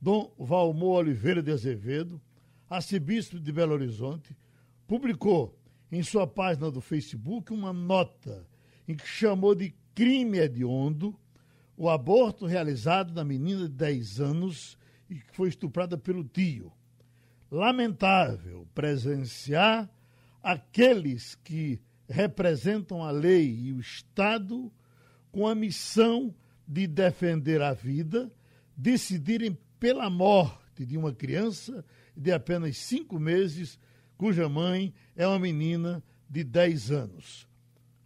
Dom Valmor Oliveira de Azevedo, arcebispo de Belo Horizonte, publicou em sua página do Facebook uma nota em que chamou de crime hediondo o aborto realizado na menina de 10 anos e que foi estuprada pelo tio. Lamentável presenciar aqueles que representam a lei e o Estado com a missão de defender a vida, decidirem pela morte de uma criança de apenas cinco meses, cuja mãe é uma menina de 10 anos.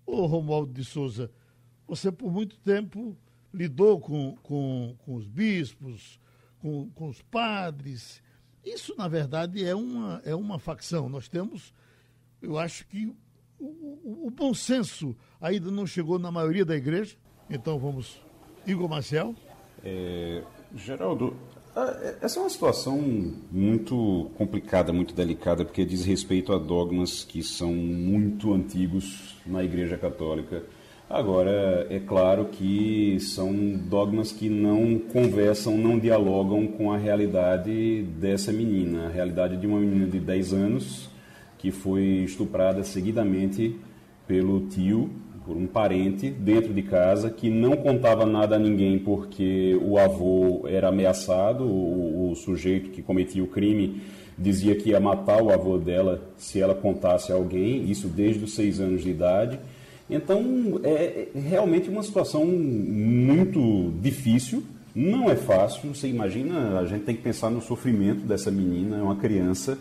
Ô Romualdo de Souza, você por muito tempo lidou com, com, com os bispos, com, com os padres. Isso, na verdade, é uma, é uma facção. Nós temos, eu acho que o, o, o bom senso ainda não chegou na maioria da igreja. Então vamos. Igor Marcel. É, Geraldo, essa é uma situação muito complicada, muito delicada, porque diz respeito a dogmas que são muito antigos na Igreja Católica Agora, é claro que são dogmas que não conversam, não dialogam com a realidade dessa menina, a realidade de uma menina de 10 anos que foi estuprada seguidamente pelo tio, por um parente dentro de casa que não contava nada a ninguém porque o avô era ameaçado, o, o sujeito que cometia o crime dizia que ia matar o avô dela se ela contasse a alguém, isso desde os seis anos de idade. Então, é, é realmente uma situação muito difícil, não é fácil. Você imagina, a gente tem que pensar no sofrimento dessa menina, é uma criança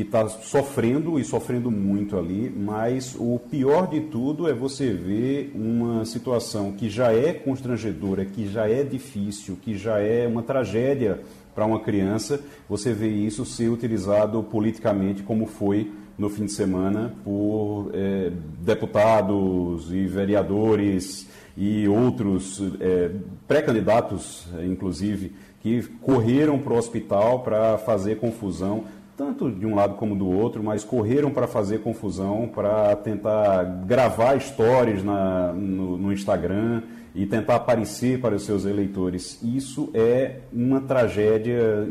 que está sofrendo e sofrendo muito ali, mas o pior de tudo é você ver uma situação que já é constrangedora, que já é difícil, que já é uma tragédia para uma criança, você vê isso ser utilizado politicamente como foi no fim de semana por é, deputados e vereadores e outros é, pré-candidatos, inclusive, que correram para o hospital para fazer confusão, tanto de um lado como do outro, mas correram para fazer confusão, para tentar gravar stories na, no, no Instagram e tentar aparecer para os seus eleitores. Isso é uma tragédia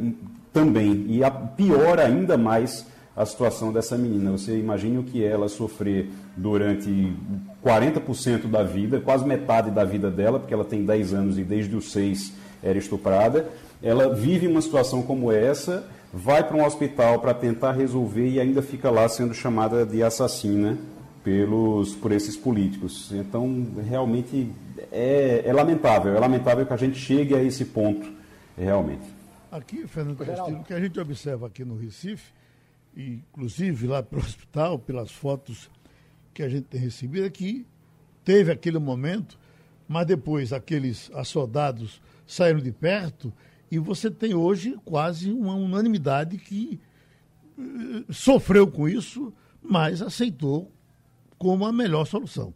também. E a, piora ainda mais a situação dessa menina. Você imagina o que ela sofrer durante 40% da vida, quase metade da vida dela, porque ela tem 10 anos e desde os 6 era estuprada. Ela vive uma situação como essa, vai para um hospital para tentar resolver e ainda fica lá sendo chamada de assassina pelos por esses políticos. Então, realmente é, é lamentável. É lamentável que a gente chegue a esse ponto, realmente. Aqui, Fernando Castilho, o que a gente observa aqui no Recife, inclusive lá pelo hospital, pelas fotos que a gente tem recebido, é que teve aquele momento, mas depois aqueles assodados saíram de perto e você tem hoje quase uma unanimidade que uh, sofreu com isso, mas aceitou como a melhor solução.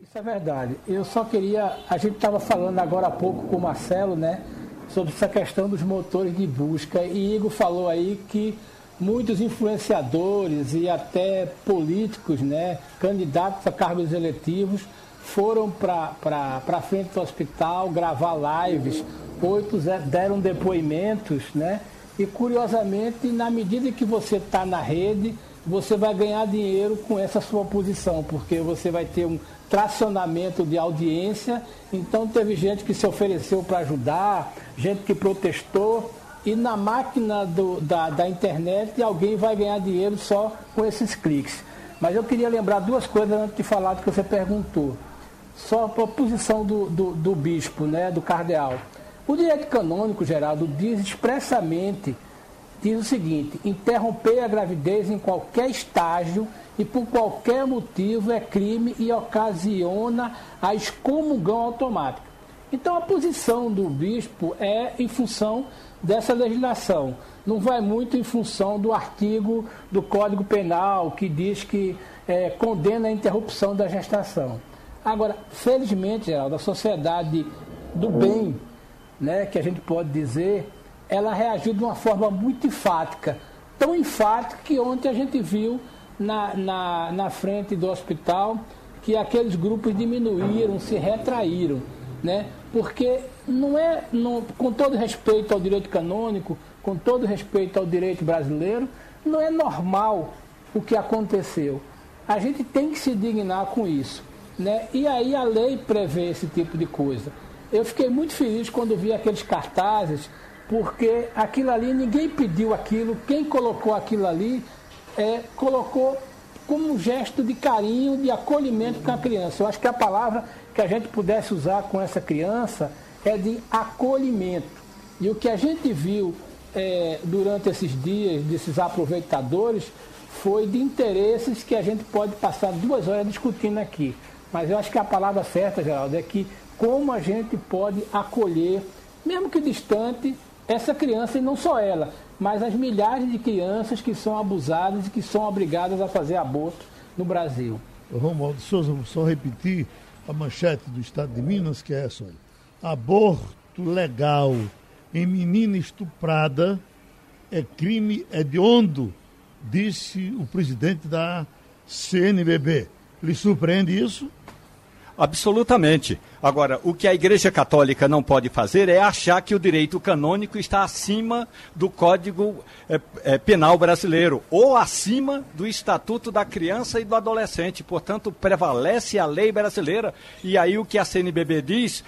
Isso é verdade. Eu só queria. A gente estava falando agora há pouco com o Marcelo, né? Sobre essa questão dos motores de busca. E Igor falou aí que muitos influenciadores e até políticos, né, candidatos a cargos eletivos, foram para frente do hospital gravar lives, oito deram depoimentos, né? E curiosamente, na medida que você está na rede, você vai ganhar dinheiro com essa sua posição, porque você vai ter um tracionamento de audiência. Então teve gente que se ofereceu para ajudar, gente que protestou, e na máquina do, da, da internet alguém vai ganhar dinheiro só com esses cliques. Mas eu queria lembrar duas coisas antes de falar do que você perguntou. Só a posição do, do, do bispo, né, do cardeal. O direito canônico, Geraldo, diz expressamente, diz o seguinte, interromper a gravidez em qualquer estágio e por qualquer motivo é crime e ocasiona a excomunhão automática. Então a posição do bispo é em função dessa legislação. Não vai muito em função do artigo do Código Penal que diz que é, condena a interrupção da gestação. Agora, felizmente, Geraldo, a sociedade do bem, né, que a gente pode dizer, ela reagiu de uma forma muito enfática. Tão enfática que ontem a gente viu na, na, na frente do hospital que aqueles grupos diminuíram, se retraíram. Né? Porque não é, não, com todo respeito ao direito canônico, com todo respeito ao direito brasileiro, não é normal o que aconteceu. A gente tem que se dignar com isso. Né? E aí a lei prevê esse tipo de coisa. Eu fiquei muito feliz quando vi aqueles cartazes, porque aquilo ali, ninguém pediu aquilo, quem colocou aquilo ali é, colocou como um gesto de carinho, de acolhimento com a criança. Eu acho que a palavra que a gente pudesse usar com essa criança é de acolhimento. E o que a gente viu é, durante esses dias desses aproveitadores foi de interesses que a gente pode passar duas horas discutindo aqui. Mas eu acho que a palavra certa, Geraldo, é que como a gente pode acolher, mesmo que distante, essa criança e não só ela, mas as milhares de crianças que são abusadas e que são obrigadas a fazer aborto no Brasil. Romualdo Souza, só repetir a manchete do Estado de Minas, que é essa. Aborto legal em menina estuprada é crime hediondo, disse o presidente da CNBB. Lhe surpreende isso? Absolutamente. Agora, o que a Igreja Católica não pode fazer é achar que o direito canônico está acima do Código é, é, Penal brasileiro ou acima do Estatuto da Criança e do Adolescente. Portanto, prevalece a lei brasileira. E aí o que a CNBB diz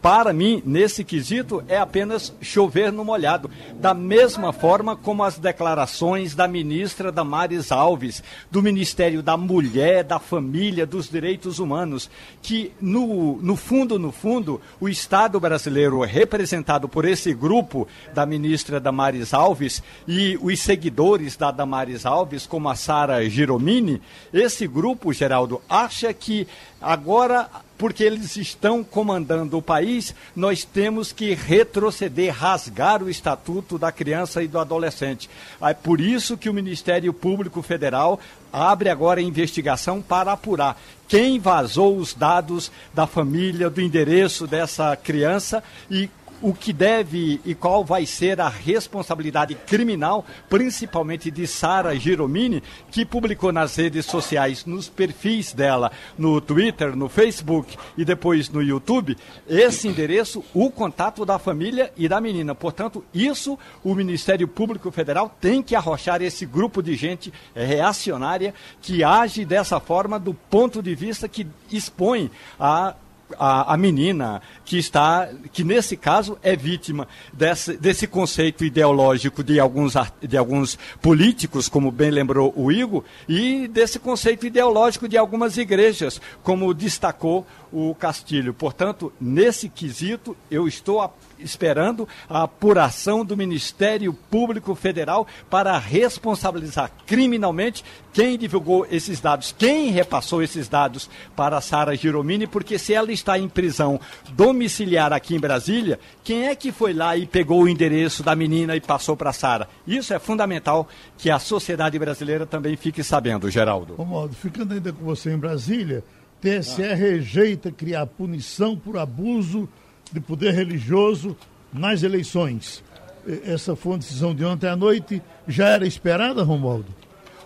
para mim, nesse quesito, é apenas chover no molhado. Da mesma forma como as declarações da ministra Damares Alves, do Ministério da Mulher, da Família, dos Direitos Humanos, que no, no fundo, no fundo, o Estado brasileiro, representado por esse grupo da ministra Damares Alves e os seguidores da Damares Alves, como a Sara Giromini, esse grupo, Geraldo, acha que agora porque eles estão comandando o país, nós temos que retroceder, rasgar o Estatuto da Criança e do Adolescente. É por isso que o Ministério Público Federal abre agora a investigação para apurar quem vazou os dados da família, do endereço dessa criança e o que deve e qual vai ser a responsabilidade criminal, principalmente de Sara Giromini, que publicou nas redes sociais, nos perfis dela, no Twitter, no Facebook e depois no YouTube, esse endereço, o contato da família e da menina. Portanto, isso o Ministério Público Federal tem que arrochar esse grupo de gente reacionária que age dessa forma do ponto de vista que expõe a a, a, menina que está, que nesse caso é vítima desse, desse conceito ideológico de alguns, de alguns políticos, como bem lembrou o Igor, e desse conceito ideológico de algumas igrejas, como destacou o Castilho. Portanto, nesse quesito, eu estou a esperando a apuração do Ministério Público Federal para responsabilizar criminalmente quem divulgou esses dados, quem repassou esses dados para Sara Giromini, porque se ela está em prisão domiciliar aqui em Brasília, quem é que foi lá e pegou o endereço da menina e passou para Sara? Isso é fundamental que a sociedade brasileira também fique sabendo, Geraldo. Romualdo, ficando ainda com você em Brasília, TSE ah. rejeita criar punição por abuso de poder religioso nas eleições. Essa foi uma decisão de ontem à noite. Já era esperada, Romualdo?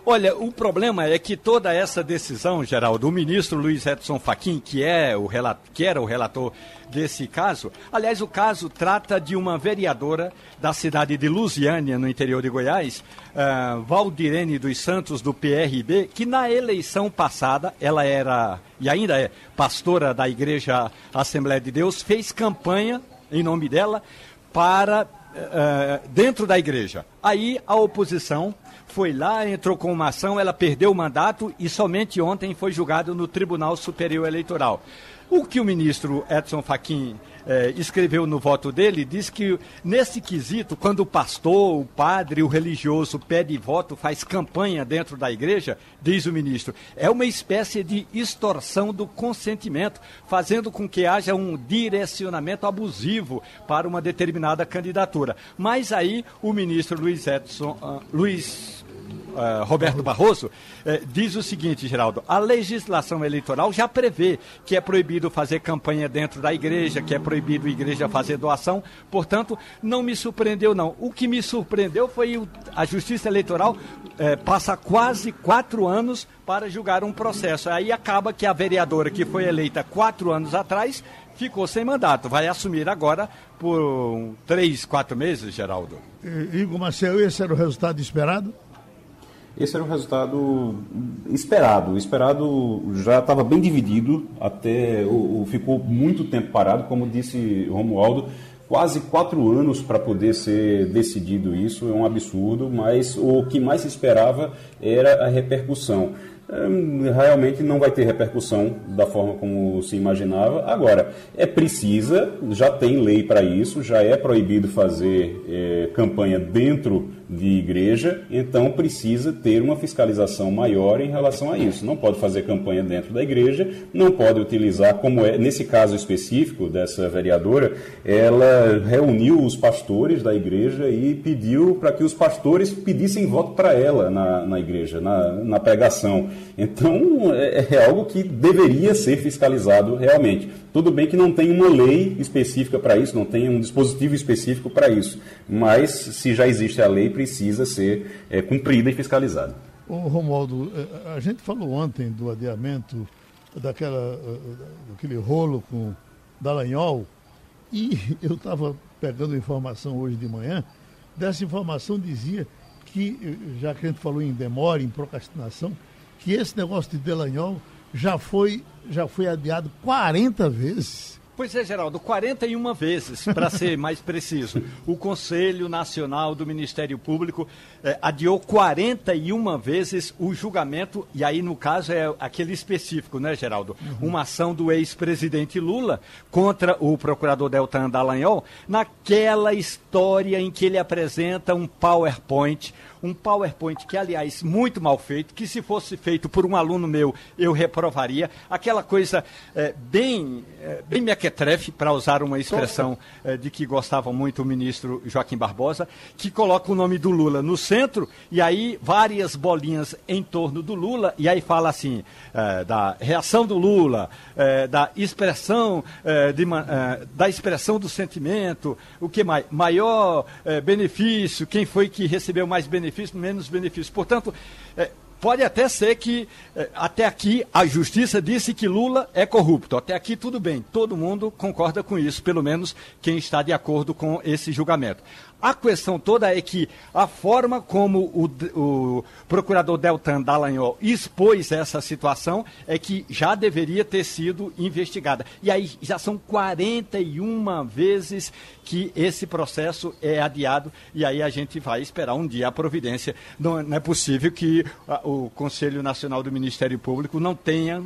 Olha, o problema é que toda essa decisão, Geraldo, o ministro Luiz Edson Fachin, que, é o que era o relator desse caso, aliás, o caso trata de uma vereadora da cidade de Lusiânia, no interior de Goiás, uh, Valdirene dos Santos, do PRB, que na eleição passada, ela era, e ainda é, pastora da Igreja Assembleia de Deus, fez campanha em nome dela para uh, dentro da igreja. Aí a oposição foi lá, entrou com uma ação, ela perdeu o mandato e somente ontem foi julgado no Tribunal Superior Eleitoral. O que o ministro Edson Fachin eh, escreveu no voto dele diz que nesse quesito, quando o pastor, o padre, o religioso pede voto, faz campanha dentro da igreja, diz o ministro, é uma espécie de extorsão do consentimento, fazendo com que haja um direcionamento abusivo para uma determinada candidatura. Mas aí o ministro Luiz Edson, uh, Luiz uh, Roberto Barroso, uh, diz o seguinte, Geraldo: a legislação eleitoral já prevê que é proibido fazer campanha dentro da igreja, que é proibido a igreja fazer doação, portanto, não me surpreendeu, não. O que me surpreendeu foi o, a Justiça Eleitoral uh, passa quase quatro anos para julgar um processo. Aí acaba que a vereadora que foi eleita quatro anos atrás ficou sem mandato. Vai assumir agora por três, quatro meses, Geraldo. Igor Marcel, esse era o resultado esperado? Esse era o resultado esperado. O esperado já estava bem dividido, até o, ficou muito tempo parado, como disse Romualdo, quase quatro anos para poder ser decidido isso, é um absurdo, mas o que mais se esperava era a repercussão. Hum, realmente não vai ter repercussão da forma como se imaginava. Agora, é precisa, já tem lei para isso, já é proibido fazer é, campanha dentro de igreja, então precisa ter uma fiscalização maior em relação a isso. Não pode fazer campanha dentro da igreja, não pode utilizar, como é nesse caso específico dessa vereadora, ela reuniu os pastores da igreja e pediu para que os pastores pedissem voto para ela na, na igreja, na, na pregação. Então é, é algo que deveria ser fiscalizado realmente. Tudo bem que não tem uma lei específica para isso, não tem um dispositivo específico para isso, mas se já existe a lei, precisa ser é, cumprida e fiscalizada. Romualdo, é, a gente falou ontem do adiamento daquela, é, daquele rolo com Dallagnol e eu estava pegando informação hoje de manhã, dessa informação dizia que, já que a gente falou em demora, em procrastinação, que esse negócio de Dallagnol já foi, já foi adiado 40 vezes. Pois é, Geraldo, 41 vezes, para ser mais preciso. O Conselho Nacional do Ministério Público eh, adiou 41 vezes o julgamento, e aí no caso é aquele específico, né, Geraldo? Uhum. Uma ação do ex-presidente Lula contra o procurador Deltan Dallagnol, naquela história em que ele apresenta um PowerPoint um PowerPoint que, aliás, muito mal feito, que se fosse feito por um aluno meu, eu reprovaria. Aquela coisa é, bem, é, bem mequetrefe, para usar uma expressão eh, de que gostava muito o ministro Joaquim Barbosa, que coloca o nome do Lula no centro e aí várias bolinhas em torno do Lula e aí fala assim da reação do Lula, da expressão de, da expressão do sentimento, o que mais? Maior benefício, quem foi que recebeu mais benefício, menos benefício. Portanto, eh, Pode até ser que eh, até aqui a justiça disse que Lula é corrupto. Até aqui tudo bem, todo mundo concorda com isso, pelo menos quem está de acordo com esse julgamento. A questão toda é que a forma como o, o procurador Deltan Dallagnol expôs essa situação é que já deveria ter sido investigada. E aí já são 41 vezes que esse processo é adiado e aí a gente vai esperar um dia a providência. Não, não é possível que a, o Conselho Nacional do Ministério Público não tenha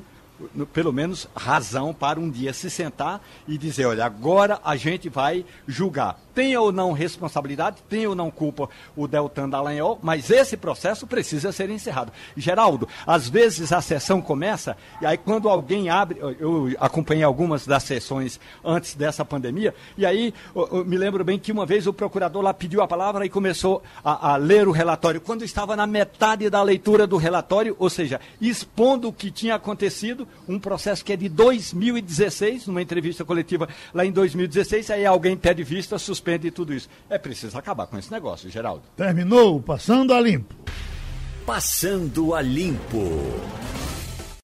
pelo menos razão para um dia se sentar e dizer, olha, agora a gente vai julgar. Tem ou não responsabilidade, tem ou não culpa o Deltan Dallagnol, mas esse processo precisa ser encerrado. Geraldo, às vezes a sessão começa, e aí quando alguém abre, eu acompanhei algumas das sessões antes dessa pandemia, e aí me lembro bem que uma vez o procurador lá pediu a palavra e começou a, a ler o relatório. Quando estava na metade da leitura do relatório, ou seja, expondo o que tinha acontecido, um processo que é de 2016, numa entrevista coletiva lá em 2016, aí alguém pede vista, suspende tudo isso. É preciso acabar com esse negócio, Geraldo. Terminou, passando a limpo. Passando a limpo.